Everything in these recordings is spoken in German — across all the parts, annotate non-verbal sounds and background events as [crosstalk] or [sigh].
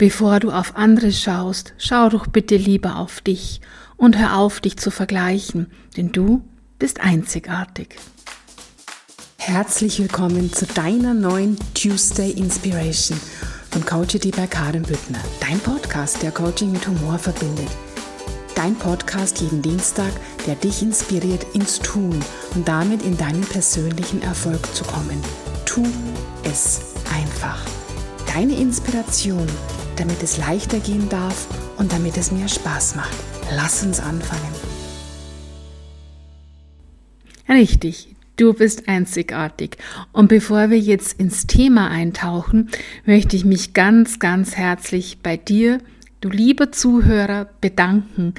Bevor du auf andere schaust, schau doch bitte lieber auf dich und hör auf, dich zu vergleichen, denn du bist einzigartig. Herzlich willkommen zu deiner neuen Tuesday Inspiration von Coachity bei Karin Büttner, dein Podcast, der Coaching mit Humor verbindet. Dein Podcast jeden Dienstag, der dich inspiriert ins Tun und damit in deinen persönlichen Erfolg zu kommen. Tu es einfach. Deine Inspiration damit es leichter gehen darf und damit es mir Spaß macht. Lass uns anfangen. Richtig, du bist einzigartig. Und bevor wir jetzt ins Thema eintauchen, möchte ich mich ganz, ganz herzlich bei dir, du lieber Zuhörer, bedanken.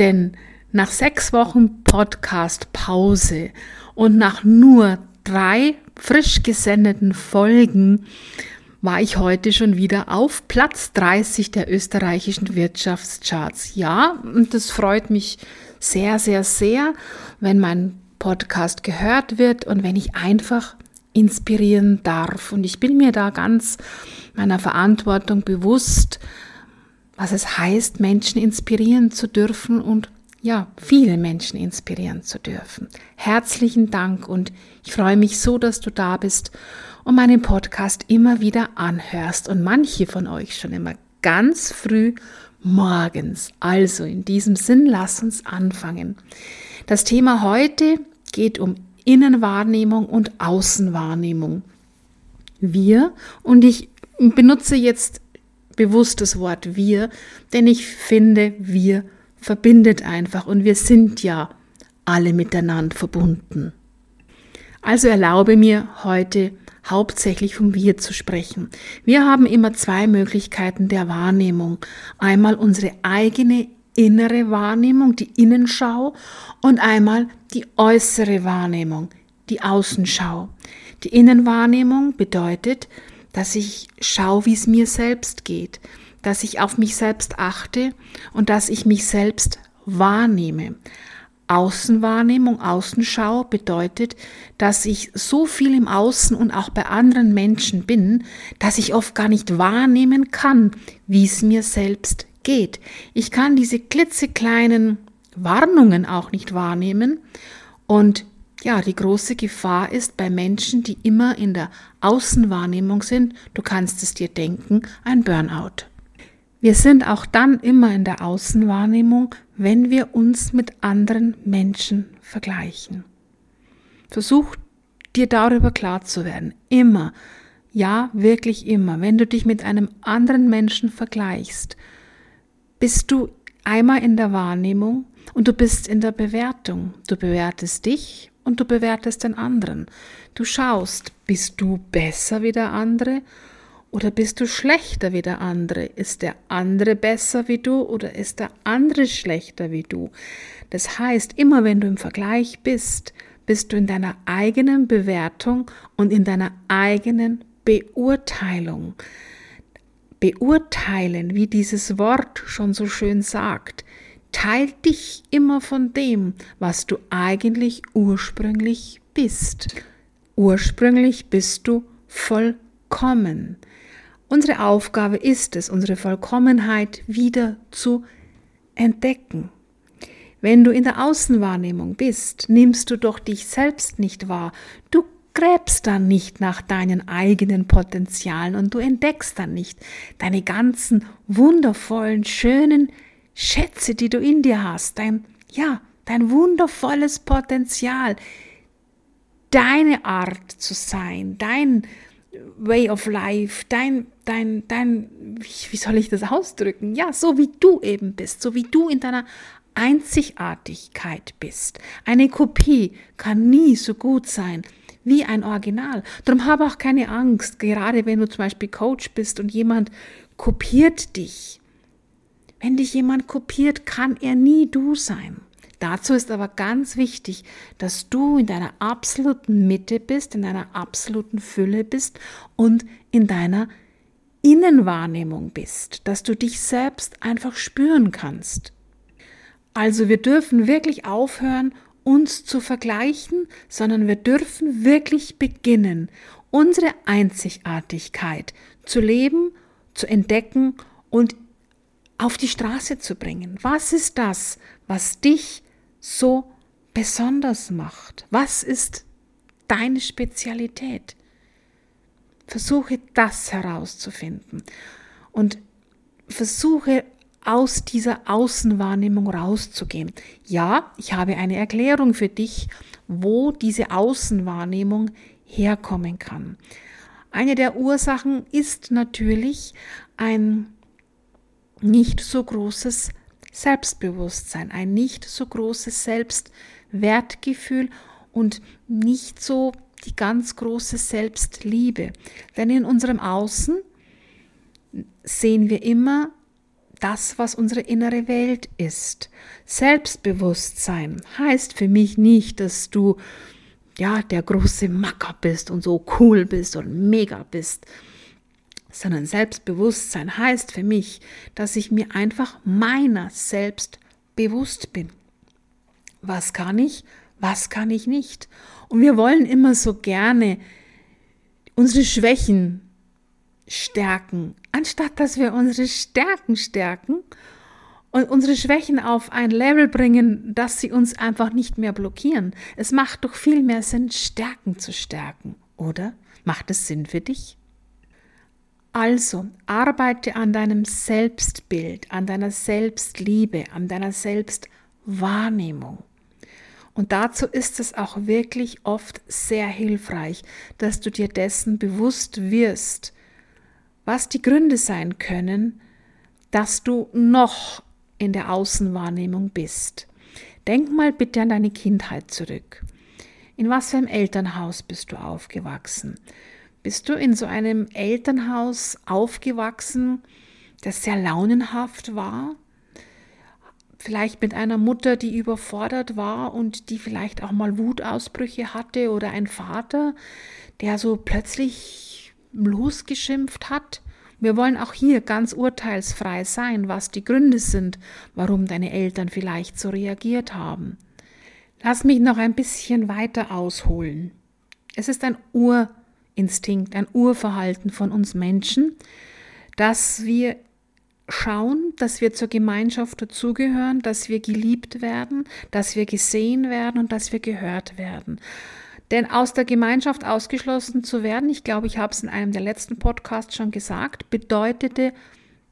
Denn nach sechs Wochen Podcast-Pause und nach nur drei frisch gesendeten Folgen war ich heute schon wieder auf Platz 30 der österreichischen Wirtschaftscharts. Ja, und das freut mich sehr, sehr, sehr, wenn mein Podcast gehört wird und wenn ich einfach inspirieren darf. Und ich bin mir da ganz meiner Verantwortung bewusst, was es heißt, Menschen inspirieren zu dürfen und ja, viele Menschen inspirieren zu dürfen. Herzlichen Dank und ich freue mich so, dass du da bist und meinen Podcast immer wieder anhörst und manche von euch schon immer ganz früh morgens. Also in diesem Sinn, lass uns anfangen. Das Thema heute geht um Innenwahrnehmung und Außenwahrnehmung. Wir, und ich benutze jetzt bewusst das Wort wir, denn ich finde, wir verbindet einfach und wir sind ja alle miteinander verbunden. Also erlaube mir heute hauptsächlich vom Wir zu sprechen. Wir haben immer zwei Möglichkeiten der Wahrnehmung. Einmal unsere eigene innere Wahrnehmung, die Innenschau, und einmal die äußere Wahrnehmung, die Außenschau. Die Innenwahrnehmung bedeutet, dass ich schaue, wie es mir selbst geht, dass ich auf mich selbst achte und dass ich mich selbst wahrnehme. Außenwahrnehmung, Außenschau bedeutet, dass ich so viel im Außen und auch bei anderen Menschen bin, dass ich oft gar nicht wahrnehmen kann, wie es mir selbst geht. Ich kann diese klitzekleinen Warnungen auch nicht wahrnehmen und ja, die große Gefahr ist bei Menschen, die immer in der Außenwahrnehmung sind, du kannst es dir denken, ein Burnout. Wir sind auch dann immer in der Außenwahrnehmung, wenn wir uns mit anderen Menschen vergleichen. Versuch dir darüber klar zu werden. Immer. Ja, wirklich immer. Wenn du dich mit einem anderen Menschen vergleichst, bist du einmal in der Wahrnehmung und du bist in der Bewertung. Du bewertest dich und du bewertest den anderen. Du schaust, bist du besser wie der andere oder bist du schlechter wie der andere? Ist der andere besser wie du oder ist der andere schlechter wie du? Das heißt, immer wenn du im Vergleich bist, bist du in deiner eigenen Bewertung und in deiner eigenen Beurteilung. Beurteilen, wie dieses Wort schon so schön sagt, teilt dich immer von dem, was du eigentlich ursprünglich bist. Ursprünglich bist du vollkommen. Unsere Aufgabe ist es, unsere Vollkommenheit wieder zu entdecken. Wenn du in der Außenwahrnehmung bist, nimmst du doch dich selbst nicht wahr. Du gräbst dann nicht nach deinen eigenen Potenzialen und du entdeckst dann nicht deine ganzen wundervollen, schönen Schätze, die du in dir hast. Dein, ja, dein wundervolles Potenzial, deine Art zu sein, dein Way of Life, dein, dein, dein, wie, soll ich das ausdrücken? Ja, so wie du eben bist, so wie du in deiner Einzigartigkeit bist. Eine Kopie kann nie so gut sein wie ein Original. Darum habe auch keine Angst, gerade wenn du zum Beispiel Coach bist und jemand kopiert dich. Wenn dich jemand kopiert, kann er nie du sein. Dazu ist aber ganz wichtig, dass du in deiner absoluten Mitte bist, in deiner absoluten Fülle bist und in deiner Innenwahrnehmung bist, dass du dich selbst einfach spüren kannst. Also wir dürfen wirklich aufhören, uns zu vergleichen, sondern wir dürfen wirklich beginnen, unsere Einzigartigkeit zu leben, zu entdecken und auf die Straße zu bringen. Was ist das, was dich so besonders macht? Was ist deine Spezialität? Versuche das herauszufinden und versuche aus dieser Außenwahrnehmung rauszugehen. Ja, ich habe eine Erklärung für dich, wo diese Außenwahrnehmung herkommen kann. Eine der Ursachen ist natürlich ein nicht so großes Selbstbewusstsein, ein nicht so großes Selbstwertgefühl und nicht so die ganz große Selbstliebe. Denn in unserem Außen sehen wir immer das, was unsere innere Welt ist. Selbstbewusstsein heißt für mich nicht, dass du ja der große Macker bist und so cool bist und mega bist, sondern Selbstbewusstsein heißt für mich, dass ich mir einfach meiner selbst bewusst bin. Was kann ich, was kann ich nicht? Und wir wollen immer so gerne unsere Schwächen stärken, anstatt dass wir unsere Stärken stärken und unsere Schwächen auf ein Level bringen, dass sie uns einfach nicht mehr blockieren. Es macht doch viel mehr Sinn, Stärken zu stärken, oder? Macht es Sinn für dich? Also arbeite an deinem Selbstbild, an deiner Selbstliebe, an deiner Selbstwahrnehmung. Und dazu ist es auch wirklich oft sehr hilfreich, dass du dir dessen bewusst wirst, was die Gründe sein können, dass du noch in der Außenwahrnehmung bist. Denk mal bitte an deine Kindheit zurück. In was für einem Elternhaus bist du aufgewachsen? Bist du in so einem Elternhaus aufgewachsen, das sehr launenhaft war? Vielleicht mit einer Mutter, die überfordert war und die vielleicht auch mal Wutausbrüche hatte oder ein Vater, der so plötzlich losgeschimpft hat? Wir wollen auch hier ganz urteilsfrei sein, was die Gründe sind, warum deine Eltern vielleicht so reagiert haben. Lass mich noch ein bisschen weiter ausholen. Es ist ein Ur Instinkt, ein Urverhalten von uns Menschen, dass wir schauen, dass wir zur Gemeinschaft dazugehören, dass wir geliebt werden, dass wir gesehen werden und dass wir gehört werden. Denn aus der Gemeinschaft ausgeschlossen zu werden, ich glaube, ich habe es in einem der letzten Podcasts schon gesagt, bedeutete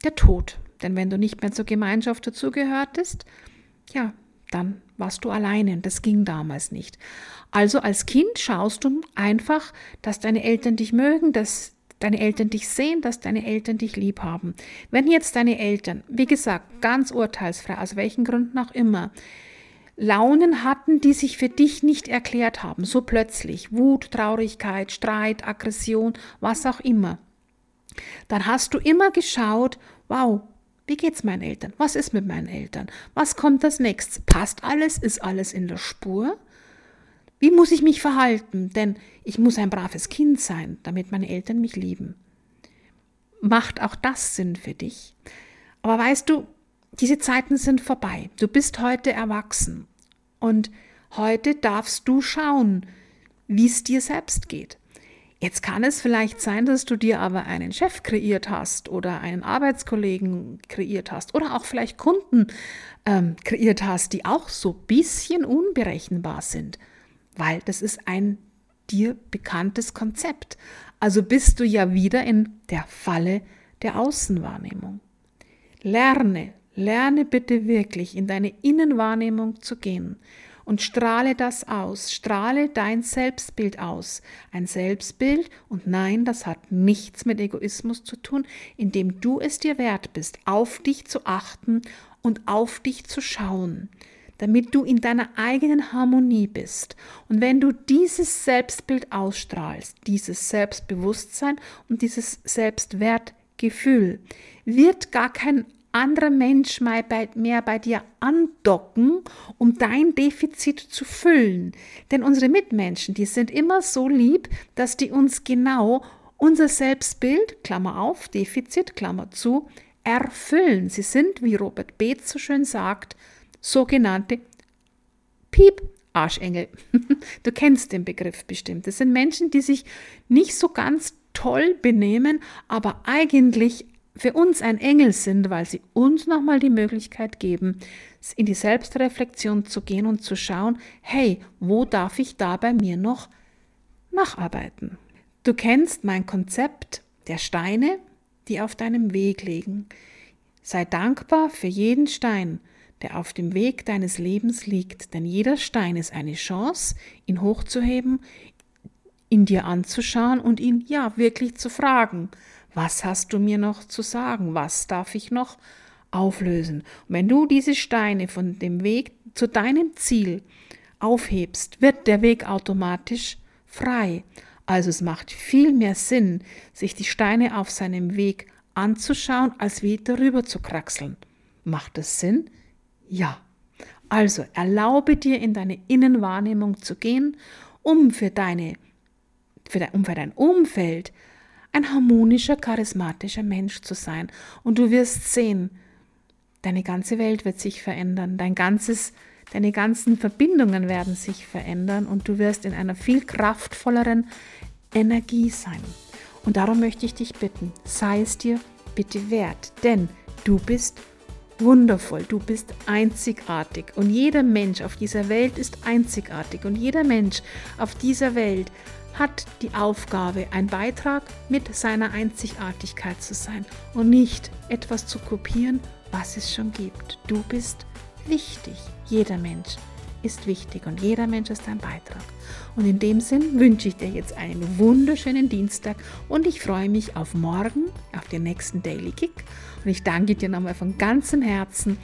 der Tod. Denn wenn du nicht mehr zur Gemeinschaft dazugehörtest, ja, dann warst du alleine und das ging damals nicht. Also als Kind schaust du einfach, dass deine Eltern dich mögen, dass deine Eltern dich sehen, dass deine Eltern dich lieb haben. Wenn jetzt deine Eltern, wie gesagt, ganz urteilsfrei, aus welchen Gründen auch immer, Launen hatten, die sich für dich nicht erklärt haben, so plötzlich, Wut, Traurigkeit, Streit, Aggression, was auch immer, dann hast du immer geschaut, wow, wie geht's meinen Eltern? Was ist mit meinen Eltern? Was kommt das nächste? Passt alles? Ist alles in der Spur? Wie muss ich mich verhalten? Denn ich muss ein braves Kind sein, damit meine Eltern mich lieben. Macht auch das Sinn für dich? Aber weißt du, diese Zeiten sind vorbei. Du bist heute erwachsen und heute darfst du schauen, wie es dir selbst geht. Jetzt kann es vielleicht sein, dass du dir aber einen Chef kreiert hast oder einen Arbeitskollegen kreiert hast oder auch vielleicht Kunden ähm, kreiert hast, die auch so ein bisschen unberechenbar sind, weil das ist ein dir bekanntes Konzept. Also bist du ja wieder in der Falle der Außenwahrnehmung. Lerne, lerne bitte wirklich in deine Innenwahrnehmung zu gehen und strahle das aus, strahle dein Selbstbild aus. Ein Selbstbild, und nein, das hat nichts mit Egoismus zu tun, indem du es dir wert bist, auf dich zu achten und auf dich zu schauen damit du in deiner eigenen Harmonie bist. Und wenn du dieses Selbstbild ausstrahlst, dieses Selbstbewusstsein und dieses Selbstwertgefühl, wird gar kein anderer Mensch mehr bei dir andocken, um dein Defizit zu füllen. Denn unsere Mitmenschen, die sind immer so lieb, dass die uns genau unser Selbstbild, Klammer auf, Defizit, Klammer zu, erfüllen. Sie sind, wie Robert Beetz so schön sagt, sogenannte Piep. Arschengel. [laughs] Du kennst den Begriff bestimmt. Das sind Menschen, die sich nicht so ganz toll benehmen, aber eigentlich für uns ein Engel sind, weil sie uns nochmal die Möglichkeit geben, in die Selbstreflexion zu gehen und zu schauen, hey, wo darf ich da bei mir noch nacharbeiten? Du kennst mein Konzept der Steine, die auf deinem Weg liegen. Sei dankbar für jeden Stein, der auf dem Weg deines Lebens liegt, denn jeder Stein ist eine Chance, ihn hochzuheben, in dir anzuschauen und ihn ja wirklich zu fragen, was hast du mir noch zu sagen? Was darf ich noch auflösen? Und wenn du diese Steine von dem Weg zu deinem Ziel aufhebst, wird der Weg automatisch frei. Also es macht viel mehr Sinn, sich die Steine auf seinem Weg anzuschauen, als wie darüber zu kraxeln. Macht es Sinn? Ja. Also erlaube dir in deine Innenwahrnehmung zu gehen, um für, deine, für dein, um für dein Umfeld ein harmonischer, charismatischer Mensch zu sein. Und du wirst sehen, deine ganze Welt wird sich verändern, dein ganzes, deine ganzen Verbindungen werden sich verändern und du wirst in einer viel kraftvolleren Energie sein. Und darum möchte ich dich bitten, sei es dir bitte wert, denn du bist wundervoll, du bist einzigartig und jeder Mensch auf dieser Welt ist einzigartig und jeder Mensch auf dieser Welt hat die Aufgabe, ein Beitrag mit seiner Einzigartigkeit zu sein und nicht etwas zu kopieren, was es schon gibt. Du bist wichtig. Jeder Mensch ist wichtig und jeder Mensch ist ein Beitrag. Und in dem Sinn wünsche ich dir jetzt einen wunderschönen Dienstag und ich freue mich auf morgen, auf den nächsten Daily Kick. Und ich danke dir nochmal von ganzem Herzen,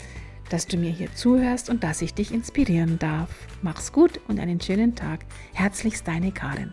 dass du mir hier zuhörst und dass ich dich inspirieren darf. Mach's gut und einen schönen Tag. Herzlichst deine Karin.